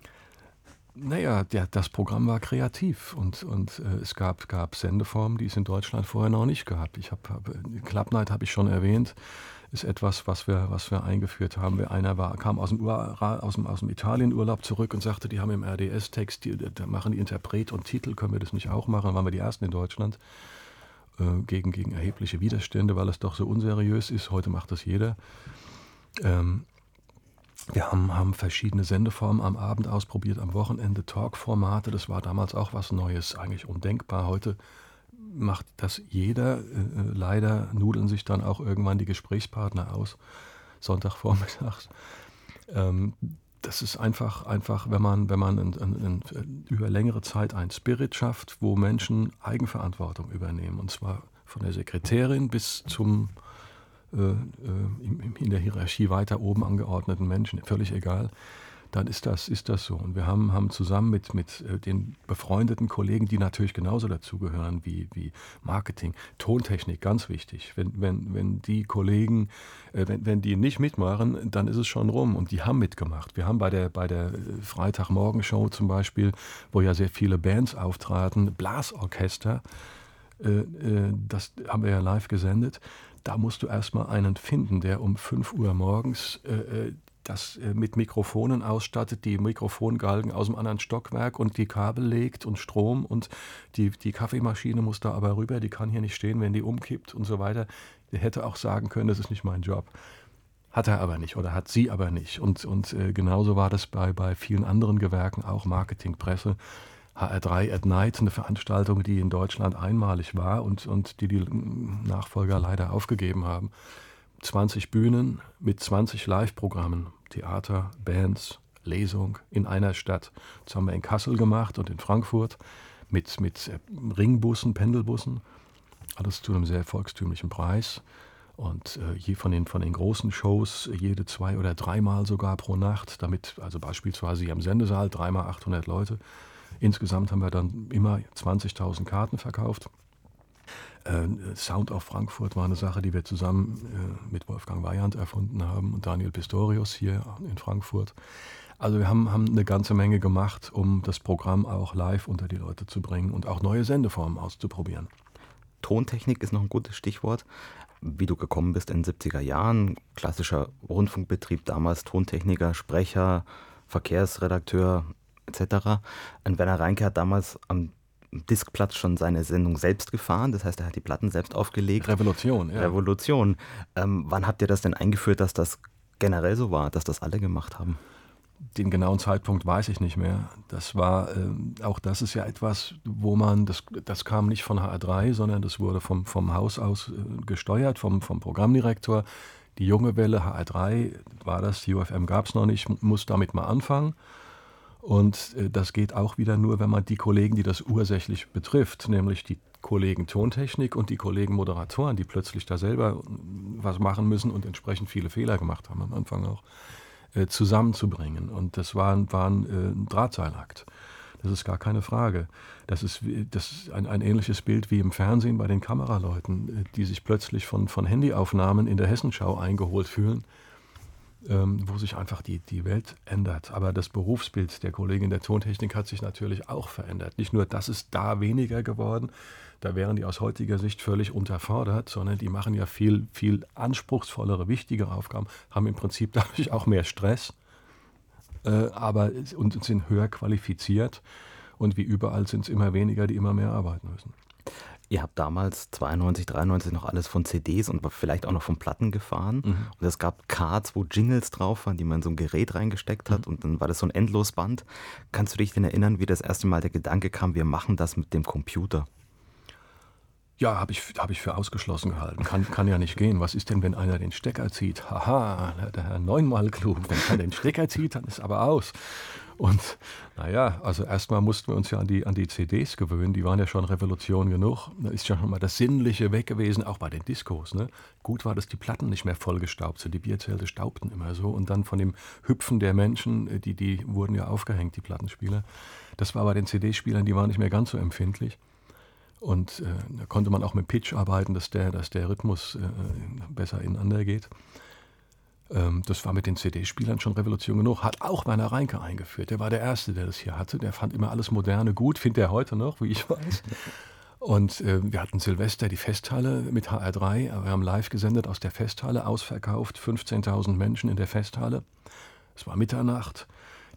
Naja, der, das Programm war kreativ und, und äh, es gab, gab Sendeformen, die es in Deutschland vorher noch nicht gab. Ich habe hab, Club Night habe ich schon erwähnt, ist etwas, was wir, was wir eingeführt haben. Einer war, kam aus dem, aus dem, aus dem Italienurlaub zurück und sagte, die haben im RDS-Text, da machen die Interpret und Titel, können wir das nicht auch machen? Dann waren wir die Ersten in Deutschland äh, gegen, gegen erhebliche Widerstände, weil es doch so unseriös ist. Heute macht das jeder. Ähm, wir haben, haben verschiedene Sendeformen am Abend ausprobiert, am Wochenende Talkformate. Das war damals auch was Neues, eigentlich undenkbar. Heute macht das jeder. Äh, äh leider nudeln sich dann auch irgendwann die Gesprächspartner aus, Sonntagvormittags. Ähm, das ist einfach, einfach wenn man, wenn man in, in, in, über längere Zeit ein Spirit schafft, wo Menschen Eigenverantwortung übernehmen. Und zwar von der Sekretärin bis zum in der Hierarchie weiter oben angeordneten Menschen, völlig egal dann ist das, ist das so. Und wir haben, haben zusammen mit, mit äh, den befreundeten Kollegen, die natürlich genauso dazugehören wie, wie Marketing, Tontechnik, ganz wichtig. Wenn, wenn, wenn die Kollegen, äh, wenn, wenn die nicht mitmachen, dann ist es schon rum. Und die haben mitgemacht. Wir haben bei der, bei der äh, Freitagmorgenshow zum Beispiel, wo ja sehr viele Bands auftraten, Blasorchester, das haben wir ja live gesendet da musst du erstmal einen finden, der um 5 Uhr morgens äh, das äh, mit Mikrofonen ausstattet, die Mikrofongalgen aus dem anderen Stockwerk und die Kabel legt und Strom und die, die Kaffeemaschine muss da aber rüber, die kann hier nicht stehen, wenn die umkippt und so weiter. Der hätte auch sagen können, das ist nicht mein Job. Hat er aber nicht oder hat sie aber nicht. Und, und äh, genauso war das bei, bei vielen anderen Gewerken, auch Marketing, Presse. HR3 at Night, eine Veranstaltung, die in Deutschland einmalig war und, und die die Nachfolger leider aufgegeben haben. 20 Bühnen mit 20 Live-Programmen, Theater, Bands, Lesung in einer Stadt. Das haben wir in Kassel gemacht und in Frankfurt mit, mit äh, Ringbussen, Pendelbussen. Alles zu einem sehr volkstümlichen Preis. Und äh, je von den, von den großen Shows jede zwei oder dreimal sogar pro Nacht, damit, also beispielsweise hier im Sendesaal dreimal 800 Leute. Insgesamt haben wir dann immer 20.000 Karten verkauft. Äh, Sound of Frankfurt war eine Sache, die wir zusammen äh, mit Wolfgang Weyand erfunden haben und Daniel Pistorius hier in Frankfurt. Also wir haben, haben eine ganze Menge gemacht, um das Programm auch live unter die Leute zu bringen und auch neue Sendeformen auszuprobieren. Tontechnik ist noch ein gutes Stichwort. Wie du gekommen bist in den 70er Jahren, klassischer Rundfunkbetrieb, damals Tontechniker, Sprecher, Verkehrsredakteur etc. Und Werner Reinke hat damals am Diskplatz schon seine Sendung selbst gefahren. Das heißt, er hat die Platten selbst aufgelegt. Revolution, ja. Revolution. Ähm, wann habt ihr das denn eingeführt, dass das generell so war, dass das alle gemacht haben? Den genauen Zeitpunkt weiß ich nicht mehr. Das war, äh, auch das ist ja etwas, wo man, das, das kam nicht von HR3, sondern das wurde vom, vom Haus aus äh, gesteuert, vom, vom Programmdirektor. Die junge Welle HR3 war das, die UFM gab es noch nicht, muss damit mal anfangen. Und äh, das geht auch wieder nur, wenn man die Kollegen, die das ursächlich betrifft, nämlich die Kollegen Tontechnik und die Kollegen Moderatoren, die plötzlich da selber äh, was machen müssen und entsprechend viele Fehler gemacht haben am Anfang auch, äh, zusammenzubringen. Und das war, war ein, Drahtseilakt. Das ist gar keine Frage. Das ist, das ist ein, ein, ähnliches Bild wie im Fernsehen bei den Kameraleuten, die sich plötzlich von, von Handyaufnahmen in der Hessenschau eingeholt fühlen wo sich einfach die, die Welt ändert. Aber das Berufsbild der Kollegin der Tontechnik hat sich natürlich auch verändert. Nicht nur, das ist da weniger geworden, da wären die aus heutiger Sicht völlig unterfordert, sondern die machen ja viel, viel anspruchsvollere, wichtigere Aufgaben, haben im Prinzip dadurch auch mehr Stress äh, aber, und sind höher qualifiziert. Und wie überall sind es immer weniger, die immer mehr arbeiten müssen. Ihr habt damals 92, 93 noch alles von CDs und vielleicht auch noch von Platten gefahren. Mhm. Und es gab Cards, wo Jingles drauf waren, die man in so ein Gerät reingesteckt hat. Mhm. Und dann war das so ein Endlosband. Kannst du dich denn erinnern, wie das erste Mal der Gedanke kam, wir machen das mit dem Computer? Ja, habe ich, hab ich für ausgeschlossen gehalten. Kann, kann ja nicht gehen. Was ist denn, wenn einer den Stecker zieht? Haha, der Herr neunmal klug. Wenn er den Stecker zieht, dann ist aber aus. Und naja, also erstmal mussten wir uns ja an die, an die CDs gewöhnen, die waren ja schon Revolution genug. Da ist ja schon mal das Sinnliche weg gewesen, auch bei den Diskos. Ne? Gut war, dass die Platten nicht mehr vollgestaubt sind, die Bierzelte staubten immer so. Und dann von dem Hüpfen der Menschen, äh, die, die wurden ja aufgehängt, die Plattenspieler. Das war bei den CD-Spielern, die waren nicht mehr ganz so empfindlich. Und äh, da konnte man auch mit Pitch arbeiten, dass der, dass der Rhythmus äh, besser ineinander geht. Ähm, das war mit den CD-Spielern schon Revolution genug. Hat auch Werner Reinke eingeführt. Der war der Erste, der das hier hatte. Der fand immer alles Moderne gut. Findet er heute noch, wie ich weiß. Und äh, wir hatten Silvester die Festhalle mit HR3. Wir haben live gesendet aus der Festhalle, ausverkauft. 15.000 Menschen in der Festhalle. Es war Mitternacht.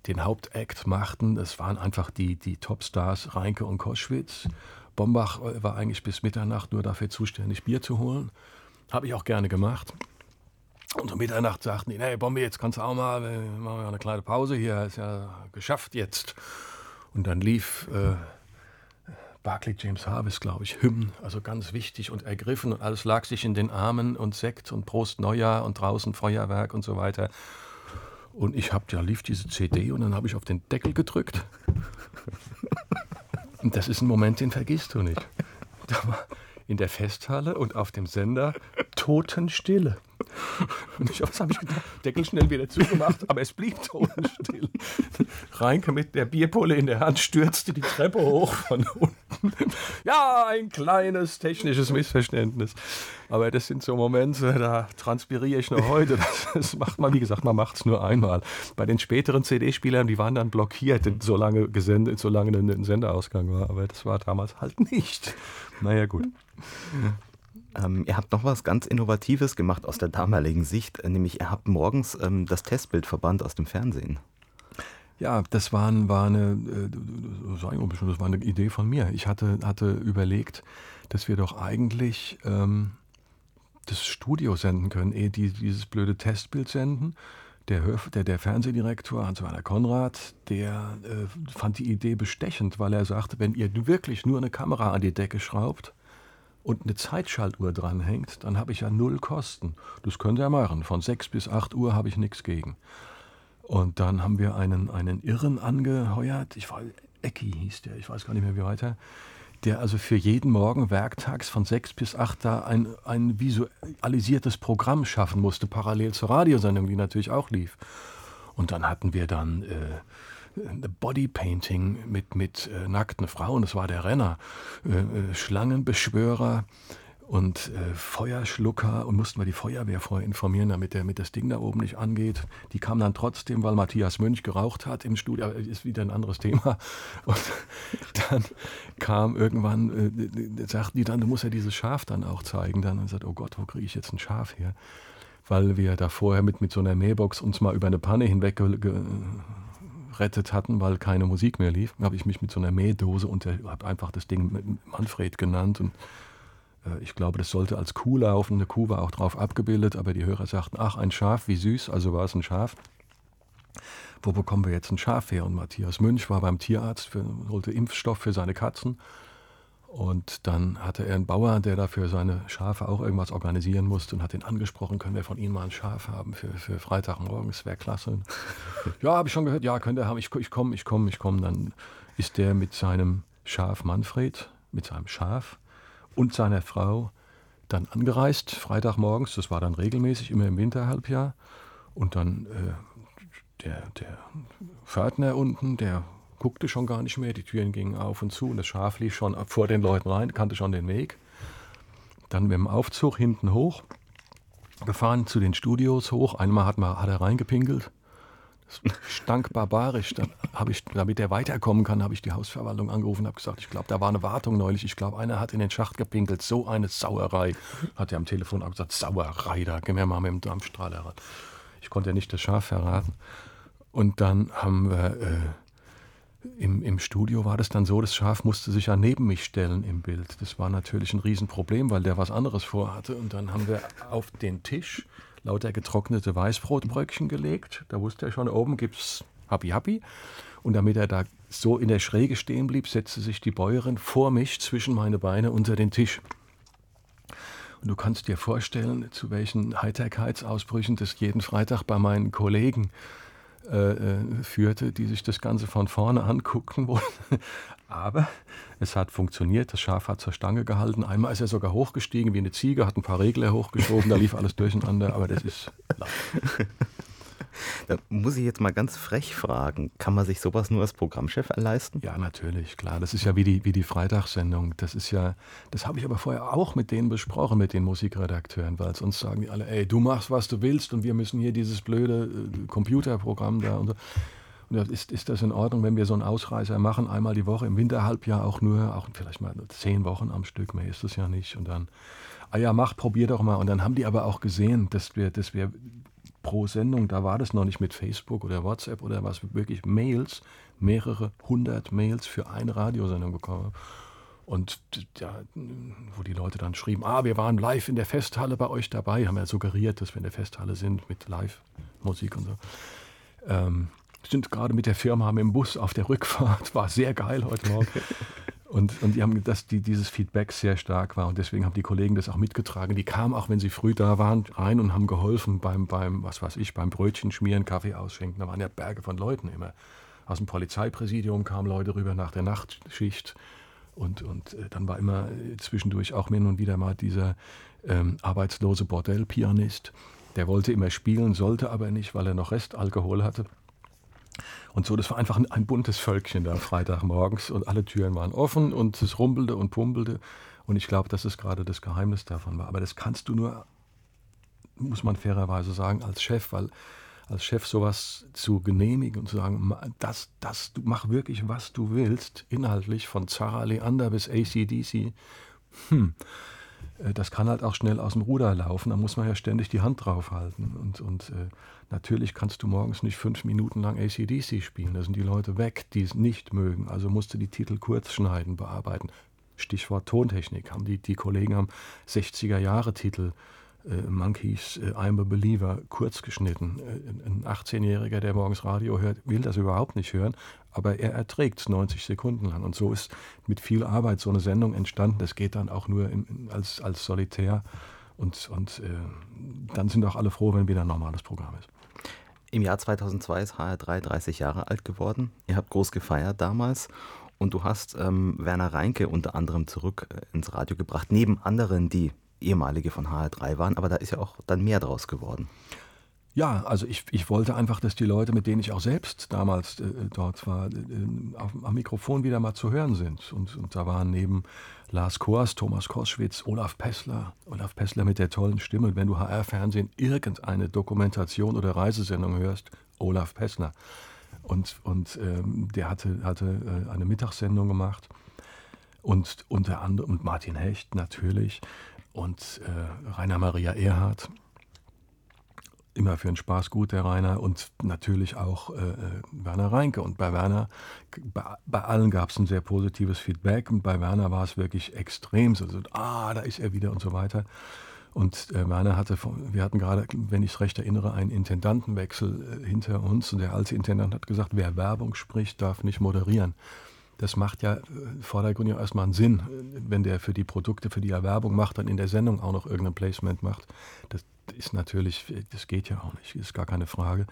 Den Hauptakt machten, das waren einfach die, die Topstars Reinke und Koschwitz. Bombach äh, war eigentlich bis Mitternacht nur dafür zuständig, Bier zu holen. Habe ich auch gerne gemacht. Und um Mitternacht sagten die, hey Bombe, jetzt kannst du auch mal, wir machen ja eine kleine Pause hier, ist ja geschafft jetzt. Und dann lief äh, Barclay James Harvest, glaube ich, Hymn, also ganz wichtig und ergriffen und alles lag sich in den Armen und Sekt und Prost Neujahr und draußen Feuerwerk und so weiter. Und ich habe, ja, lief diese CD und dann habe ich auf den Deckel gedrückt. Und das ist ein Moment, den vergisst du nicht. Da war in der Festhalle und auf dem Sender Totenstille. Und ich, habe ich gedacht? Deckel schnell wieder zugemacht, aber es blieb totenstill. Reinke mit der Bierpulle in der Hand stürzte die Treppe hoch von unten. Ja, ein kleines technisches Missverständnis. Aber das sind so Momente, da transpiriere ich noch heute. Das, das macht man, wie gesagt, man macht es nur einmal. Bei den späteren CD-Spielern, die waren dann blockiert, solange, gesendet, solange ein Senderausgang war. Aber das war damals halt nicht. Naja, gut. Ähm, ihr habt noch was ganz Innovatives gemacht aus der damaligen Sicht, äh, nämlich ihr habt morgens ähm, das Testbild verbannt aus dem Fernsehen. Ja, das war, war, eine, äh, das war eine Idee von mir. Ich hatte, hatte überlegt, dass wir doch eigentlich ähm, das Studio senden können, ehe die dieses blöde Testbild senden. Der, der, der Fernsehdirektor Hans-Werner Konrad, der äh, fand die Idee bestechend, weil er sagte, wenn ihr wirklich nur eine Kamera an die Decke schraubt, und eine Zeitschaltuhr dranhängt, dann habe ich ja null Kosten. Das könnt ihr machen. Von 6 bis 8 Uhr habe ich nichts gegen. Und dann haben wir einen, einen Irren angeheuert. Ich war, Ecki hieß der, ich weiß gar nicht mehr wie weiter. Der also für jeden Morgen werktags von 6 bis 8 da ein, ein visualisiertes Programm schaffen musste, parallel zur Radiosendung, die natürlich auch lief. Und dann hatten wir dann äh, Bodypainting mit, mit äh, nackten Frauen, das war der Renner, äh, äh, Schlangenbeschwörer und äh, Feuerschlucker und mussten wir die Feuerwehr vorher informieren, damit, der, damit das Ding da oben nicht angeht. Die kam dann trotzdem, weil Matthias Mönch geraucht hat im Studio, ist wieder ein anderes Thema. Und dann kam irgendwann, äh, sagten die dann, du musst ja dieses Schaf dann auch zeigen. Dann und sagt, oh Gott, wo kriege ich jetzt ein Schaf her? Weil wir da vorher mit, mit so einer Mähbox uns mal über eine Panne hinweg gerettet hatten, weil keine Musik mehr lief, habe ich mich mit so einer Mähdose und habe einfach das Ding Manfred genannt und äh, ich glaube, das sollte als Kuh laufen. Eine Kuh war auch drauf abgebildet, aber die Hörer sagten, ach, ein Schaf, wie süß, also war es ein Schaf. Wo bekommen wir jetzt ein Schaf her? Und Matthias Münch war beim Tierarzt, für, holte Impfstoff für seine Katzen und dann hatte er einen Bauer, der dafür seine Schafe auch irgendwas organisieren musste und hat ihn angesprochen, können wir von Ihnen mal ein Schaf haben für, für Freitagmorgens, wäre klasse. ja, habe ich schon gehört, ja, könnte er haben, ich, ich komme, ich komme, ich komme. Dann ist der mit seinem Schaf Manfred, mit seinem Schaf und seiner Frau dann angereist, Freitagmorgens, das war dann regelmäßig, immer im Winterhalbjahr. Und dann äh, der, der Pförtner unten, der guckte schon gar nicht mehr, die Türen gingen auf und zu und das Schaf lief schon vor den Leuten rein, kannte schon den Weg. Dann mit dem Aufzug hinten hoch, gefahren zu den Studios hoch. Einmal hat, man, hat er reingepinkelt. Das stank barbarisch. Dann ich, damit er weiterkommen kann, habe ich die Hausverwaltung angerufen und habe gesagt, ich glaube, da war eine Wartung neulich. Ich glaube, einer hat in den Schacht gepinkelt. So eine Sauerei. Hat er am Telefon auch gesagt, Sauerei, da gehen wir mal mit dem Dampfstrahler ran. Ich konnte ja nicht das Schaf verraten. Und dann haben wir... Äh, im, Im Studio war das dann so, das Schaf musste sich ja neben mich stellen im Bild. Das war natürlich ein Riesenproblem, weil der was anderes vorhatte. Und dann haben wir auf den Tisch lauter getrocknete Weißbrotbröckchen gelegt. Da wusste er schon, oben gibt es Happy Happy. Und damit er da so in der Schräge stehen blieb, setzte sich die Bäuerin vor mich zwischen meine Beine unter den Tisch. Und du kannst dir vorstellen, zu welchen Heiterkeitsausbrüchen das jeden Freitag bei meinen Kollegen äh, äh, führte, die sich das Ganze von vorne angucken wollten. Aber es hat funktioniert, das Schaf hat zur Stange gehalten. Einmal ist er sogar hochgestiegen wie eine Ziege, hat ein paar Regler hochgeschoben, da lief alles durcheinander, aber das ist Da muss ich jetzt mal ganz frech fragen, kann man sich sowas nur als Programmchef leisten? Ja, natürlich, klar. Das ist ja wie die, wie die Freitagssendung. Das ist ja, das habe ich aber vorher auch mit denen besprochen, mit den Musikredakteuren, weil sonst sagen die alle, ey, du machst, was du willst und wir müssen hier dieses blöde äh, Computerprogramm da und so. Und ist, ist das in Ordnung, wenn wir so einen Ausreißer machen, einmal die Woche, im Winterhalbjahr auch nur, auch vielleicht mal zehn Wochen am Stück, mehr ist das ja nicht. Und dann, ah ja, mach, probier doch mal. Und dann haben die aber auch gesehen, dass wir, dass wir pro Sendung, da war das noch nicht mit Facebook oder WhatsApp oder was, wirklich Mails, mehrere hundert Mails für eine Radiosendung bekommen. Und ja, wo die Leute dann schrieben, ah, wir waren live in der Festhalle bei euch dabei, haben ja suggeriert, dass wir in der Festhalle sind mit Live-Musik und so. Ähm, sind gerade mit der Firma mit dem Bus auf der Rückfahrt, war sehr geil heute Morgen. Und, und die haben, dass die, dieses Feedback sehr stark war und deswegen haben die Kollegen das auch mitgetragen. Die kamen auch, wenn sie früh da waren, rein und haben geholfen beim, beim was weiß ich, beim Brötchen schmieren, Kaffee ausschenken. Da waren ja Berge von Leuten immer. Aus dem Polizeipräsidium kamen Leute rüber nach der Nachtschicht und, und äh, dann war immer äh, zwischendurch auch hin und wieder mal dieser ähm, arbeitslose Bordellpianist. Der wollte immer spielen, sollte aber nicht, weil er noch Restalkohol hatte. Und so, das war einfach ein, ein buntes Völkchen da Freitagmorgens und alle Türen waren offen und es rumpelte und pumpelte. Und ich glaube, dass es gerade das Geheimnis davon war. Aber das kannst du nur, muss man fairerweise sagen, als Chef, weil als Chef sowas zu genehmigen und zu sagen, das, das, du mach wirklich, was du willst, inhaltlich von Zara Leander bis ACDC, hm, das kann halt auch schnell aus dem Ruder laufen. Da muss man ja ständig die Hand drauf halten. Und, und äh, natürlich kannst du morgens nicht fünf Minuten lang ACDC spielen. Da sind die Leute weg, die es nicht mögen. Also musst du die Titel kurz schneiden, bearbeiten. Stichwort Tontechnik. Haben die, die Kollegen haben 60er Jahre Titel äh, Monkeys äh, I'm a Believer kurz geschnitten. Äh, ein 18-Jähriger, der morgens Radio hört, will das überhaupt nicht hören, aber er erträgt es 90 Sekunden lang. Und so ist mit viel Arbeit so eine Sendung entstanden. Das geht dann auch nur in, als, als Solitär. Und, und äh, dann sind auch alle froh, wenn wieder ein normales Programm ist. Im Jahr 2002 ist HR3 30 Jahre alt geworden. Ihr habt groß gefeiert damals und du hast ähm, Werner Reinke unter anderem zurück äh, ins Radio gebracht, neben anderen, die ehemalige von HR3 waren, aber da ist ja auch dann mehr draus geworden. Ja, also ich, ich wollte einfach, dass die Leute, mit denen ich auch selbst damals äh, dort war, äh, auf, am Mikrofon wieder mal zu hören sind. Und, und da waren neben Lars Kors, Thomas Koschwitz, Olaf Pessler, Olaf Pessler mit der tollen Stimme. Und wenn du HR-Fernsehen irgendeine Dokumentation oder Reisesendung hörst, Olaf Pessler. Und, und ähm, der hatte, hatte äh, eine Mittagssendung gemacht. Und unter anderem, und Martin Hecht natürlich und äh, Rainer Maria Erhardt. Immer für den Spaß gut, der Rainer. Und natürlich auch äh, äh Werner Reinke. Und bei Werner, bei, bei allen gab es ein sehr positives Feedback. Und bei Werner war es wirklich extrem. So, so, ah, da ist er wieder und so weiter. Und äh, Werner hatte, wir hatten gerade, wenn ich es recht erinnere, einen Intendantenwechsel äh, hinter uns. Und der alte Intendant hat gesagt, wer Werbung spricht, darf nicht moderieren das macht ja äh, vordergründig erstmal einen Sinn, wenn der für die Produkte, für die Erwerbung macht, dann in der Sendung auch noch irgendein Placement macht. Das ist natürlich, das geht ja auch nicht, ist gar keine Frage.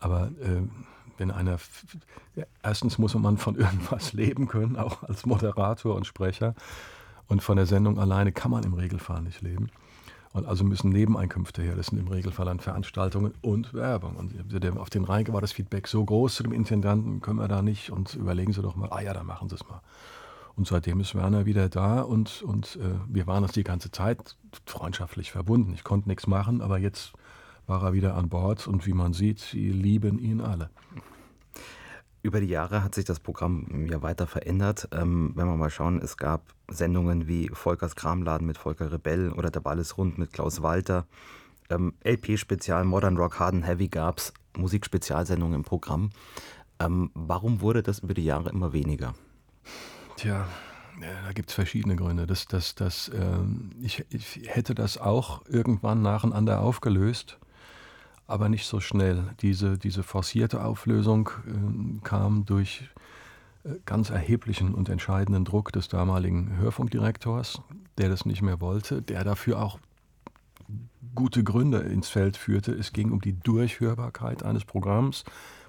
Aber äh, wenn einer, erstens muss man von irgendwas leben können, auch als Moderator und Sprecher. Und von der Sendung alleine kann man im Regelfall nicht leben. Und also müssen Nebeneinkünfte her. Das sind im Regelfall dann Veranstaltungen und Werbung. Und auf den Rhein war das Feedback so groß zu dem Intendanten, können wir da nicht. Und überlegen Sie doch mal, ah ja, dann machen Sie es mal. Und seitdem ist Werner wieder da und, und äh, wir waren uns die ganze Zeit freundschaftlich verbunden. Ich konnte nichts machen, aber jetzt war er wieder an Bord und wie man sieht, sie lieben ihn alle. Über die Jahre hat sich das Programm ja weiter verändert. Ähm, wenn wir mal schauen, es gab Sendungen wie Volkers Kramladen mit Volker Rebell oder Der Ball ist rund mit Klaus Walter. Ähm, LP-Spezial, Modern Rock, Hard and Heavy gab es, Musikspezialsendungen im Programm. Ähm, warum wurde das über die Jahre immer weniger? Tja, da gibt es verschiedene Gründe. Das, das, das, ähm, ich, ich hätte das auch irgendwann nacheinander aufgelöst aber nicht so schnell. Diese, diese forcierte Auflösung äh, kam durch äh, ganz erheblichen und entscheidenden Druck des damaligen Hörfunkdirektors, der das nicht mehr wollte, der dafür auch gute Gründe ins Feld führte. Es ging um die Durchhörbarkeit eines Programms.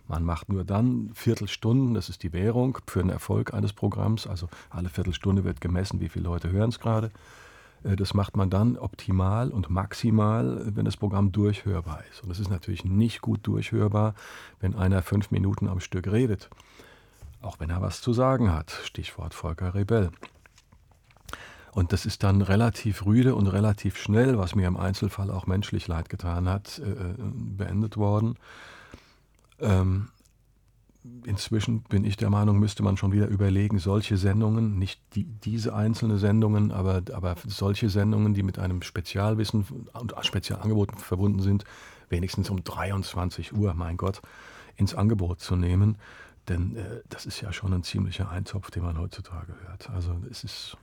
Man macht nur dann Viertelstunden, das ist die Währung für den Erfolg eines Programms. Also alle Viertelstunde wird gemessen, wie viele Leute hören es gerade. Äh, das macht man dann optimal und maximal, wenn das Programm durchhörbar ist. Und es ist natürlich nicht gut durchhörbar, wenn einer fünf Minuten am Stück redet. Auch wenn er was zu sagen hat. Stichwort Volker Rebell. Und das ist dann relativ rüde und relativ schnell, was mir im Einzelfall auch menschlich leid getan hat, äh, äh, beendet worden. Ähm, inzwischen bin ich der Meinung, müsste man schon wieder überlegen, solche Sendungen, nicht die, diese einzelne Sendungen, aber, aber solche Sendungen, die mit einem Spezialwissen und Spezialangeboten verbunden sind, wenigstens um 23 Uhr, mein Gott, ins Angebot zu nehmen. Denn äh, das ist ja schon ein ziemlicher Eintopf, den man heutzutage hört. Also es ist.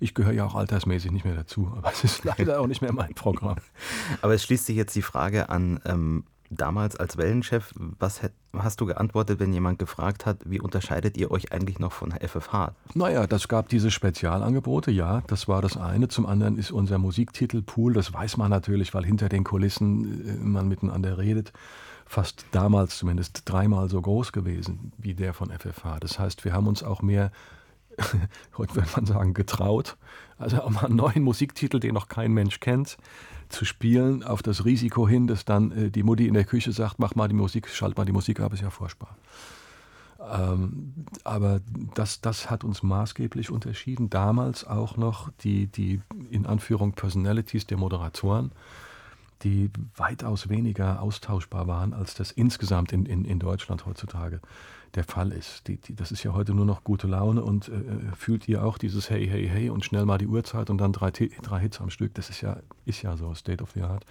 Ich gehöre ja auch altersmäßig nicht mehr dazu, aber es ist leider auch nicht mehr mein Programm. aber es schließt sich jetzt die Frage an, ähm, damals als Wellenchef, was hast du geantwortet, wenn jemand gefragt hat, wie unterscheidet ihr euch eigentlich noch von FFH? Naja, das gab diese Spezialangebote, ja, das war das eine. Zum anderen ist unser Musiktitelpool, das weiß man natürlich, weil hinter den Kulissen äh, man miteinander redet, fast damals zumindest dreimal so groß gewesen wie der von FFH. Das heißt, wir haben uns auch mehr, heute würde man sagen, getraut. Also auch mal einen neuen Musiktitel, den noch kein Mensch kennt zu spielen, auf das Risiko hin, dass dann äh, die Mutti in der Küche sagt, mach mal die Musik, schalt mal die Musik ab, ist ja furchtbar. Ähm, aber das, das hat uns maßgeblich unterschieden. Damals auch noch die, die in Anführung Personalities der Moderatoren, die weitaus weniger austauschbar waren, als das insgesamt in, in, in Deutschland heutzutage der Fall ist. Die, die, das ist ja heute nur noch gute Laune und äh, äh, fühlt ihr auch dieses Hey, hey, hey und schnell mal die Uhrzeit und dann drei, drei Hits am Stück. Das ist ja, ist ja so State of the Art.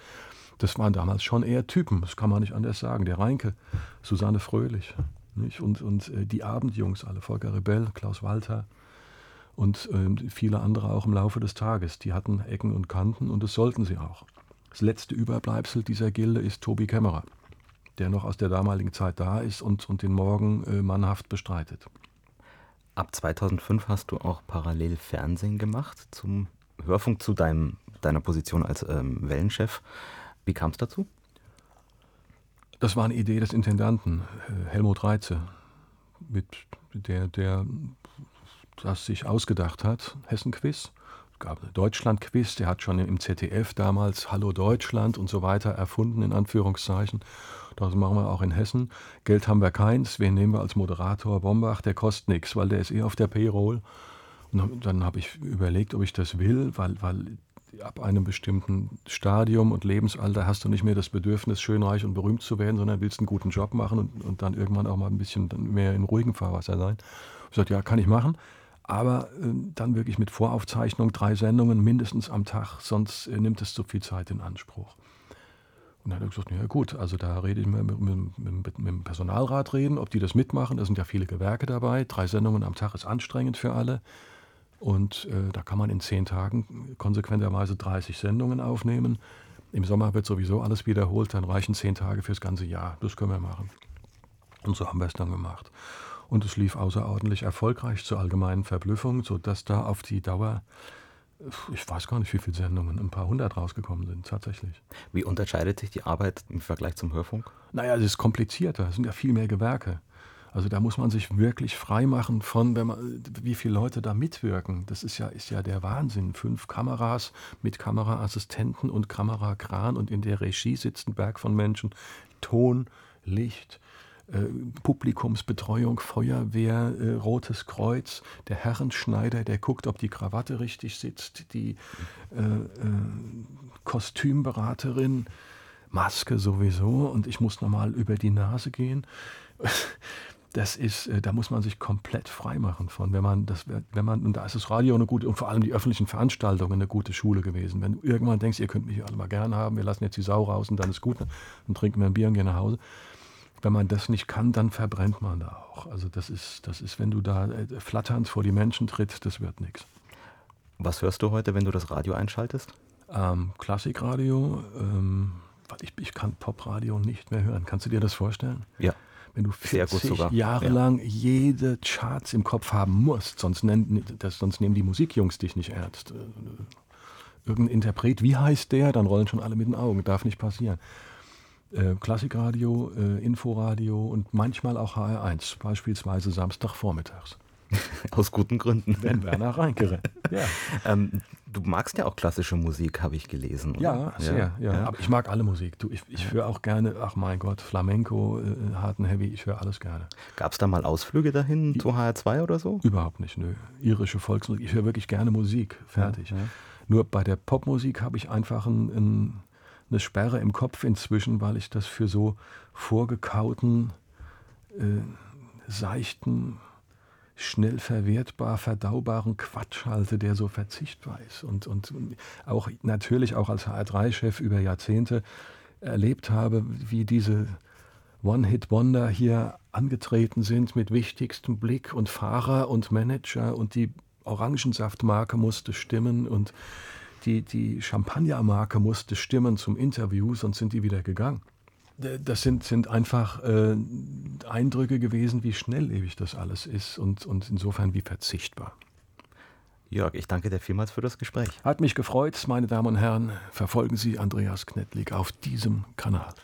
Das waren damals schon eher Typen, das kann man nicht anders sagen. Der Reinke, Susanne Fröhlich nicht? und, und äh, die Abendjungs alle, Volker Rebell, Klaus Walter und äh, viele andere auch im Laufe des Tages. Die hatten Ecken und Kanten und das sollten sie auch. Das letzte Überbleibsel dieser Gilde ist Tobi Kämmerer der noch aus der damaligen Zeit da ist und, und den Morgen äh, mannhaft bestreitet. Ab 2005 hast du auch parallel Fernsehen gemacht zum Hörfunk zu deinem, deiner Position als ähm, Wellenchef. Wie kam es dazu? Das war eine Idee des Intendanten, äh, Helmut Reitze, mit der, der das sich ausgedacht hat, Hessen-Quiz. Gab einen Deutschland-Quiz, der hat schon im ZDF damals Hallo Deutschland und so weiter erfunden, in Anführungszeichen. Das machen wir auch in Hessen. Geld haben wir keins. Wen nehmen wir als Moderator? Bombach, der kostet nichts, weil der ist eh auf der Payroll. Und dann habe ich überlegt, ob ich das will, weil, weil ab einem bestimmten Stadium und Lebensalter hast du nicht mehr das Bedürfnis, schön reich und berühmt zu werden, sondern willst einen guten Job machen und, und dann irgendwann auch mal ein bisschen mehr in ruhigem Fahrwasser sein. Ich sagte, ja, kann ich machen. Aber äh, dann wirklich mit Voraufzeichnung, drei Sendungen mindestens am Tag, sonst äh, nimmt es zu viel Zeit in Anspruch. Und dann hat er gesagt, ja gut, also da rede ich mit, mit, mit, mit, dem Personalrat reden, ob die das mitmachen. Da sind ja viele Gewerke dabei. Drei Sendungen am Tag ist anstrengend für alle. Und äh, da kann man in zehn Tagen konsequenterweise 30 Sendungen aufnehmen. Im Sommer wird sowieso alles wiederholt, dann reichen zehn Tage fürs ganze Jahr. Das können wir machen. Und so haben wir es dann gemacht. Und es lief außerordentlich erfolgreich zur allgemeinen Verblüffung, sodass da auf die Dauer ich weiß gar nicht, wie viele Sendungen, ein paar hundert rausgekommen sind, tatsächlich. Wie unterscheidet sich die Arbeit im Vergleich zum Hörfunk? Naja, es ist komplizierter, es sind ja viel mehr Gewerke. Also da muss man sich wirklich frei machen von, wenn man, wie viele Leute da mitwirken. Das ist ja, ist ja der Wahnsinn. Fünf Kameras mit Kameraassistenten und Kamerakran und in der Regie sitzt ein Berg von Menschen. Ton, Licht, Publikumsbetreuung, Feuerwehr, äh, Rotes Kreuz, der Herrenschneider, der guckt, ob die Krawatte richtig sitzt, die äh, äh Kostümberaterin, Maske sowieso. Und ich muss nochmal über die Nase gehen. Das ist, äh, da muss man sich komplett frei machen von, wenn man das, wenn man, und da ist das Radio eine gute, und vor allem die öffentlichen Veranstaltungen eine gute Schule gewesen. Wenn du irgendwann denkst, ihr könnt mich alle mal gern haben, wir lassen jetzt die Sau raus und dann ist gut, dann trinken wir ein Bier und gehen nach Hause wenn man das nicht kann, dann verbrennt man da auch. Also das ist, das ist, wenn du da äh, flatternd vor die Menschen trittst, das wird nichts. Was hörst du heute, wenn du das Radio einschaltest? Ähm, Klassikradio. Ähm, ich, ich kann Popradio nicht mehr hören. Kannst du dir das vorstellen? Ja. Wenn du 40 Jahre ja. lang jede Charts im Kopf haben musst, sonst, nennen, das, sonst nehmen die Musikjungs dich nicht ernst. Äh, irgendein Interpret, wie heißt der? Dann rollen schon alle mit den Augen. Darf nicht passieren äh, Klassikradio, äh, Inforadio und manchmal auch HR1, beispielsweise Samstagvormittags. Aus guten Gründen. Wenn Werner Reinke ja. ähm, du magst ja auch klassische Musik, habe ich gelesen. Oder? Ja, sehr. Ja, ja. Aber ich mag alle Musik. Du, ich ich höre auch gerne, ach mein Gott, Flamenco, äh, Hard and Heavy, ich höre alles gerne. Gab es da mal Ausflüge dahin zu HR2 oder so? Überhaupt nicht, nö. Irische Volksmusik, ich höre wirklich gerne Musik, fertig. Nur bei der Popmusik habe ich einfach ein, ein eine Sperre im Kopf inzwischen, weil ich das für so vorgekauten, äh, seichten, schnell verwertbar, verdaubaren Quatsch halte, der so verzichtbar ist. Und, und auch natürlich auch als HR3-Chef über Jahrzehnte erlebt habe, wie diese One-Hit-Wonder hier angetreten sind mit wichtigstem Blick und Fahrer und Manager und die Orangensaftmarke musste stimmen und die, die Champagnermarke musste stimmen zum Interview, sonst sind die wieder gegangen. Das sind, sind einfach äh, Eindrücke gewesen, wie schnelllebig das alles ist und, und insofern wie verzichtbar. Jörg, ich danke dir vielmals für das Gespräch. Hat mich gefreut, meine Damen und Herren. Verfolgen Sie Andreas Knettlig auf diesem Kanal.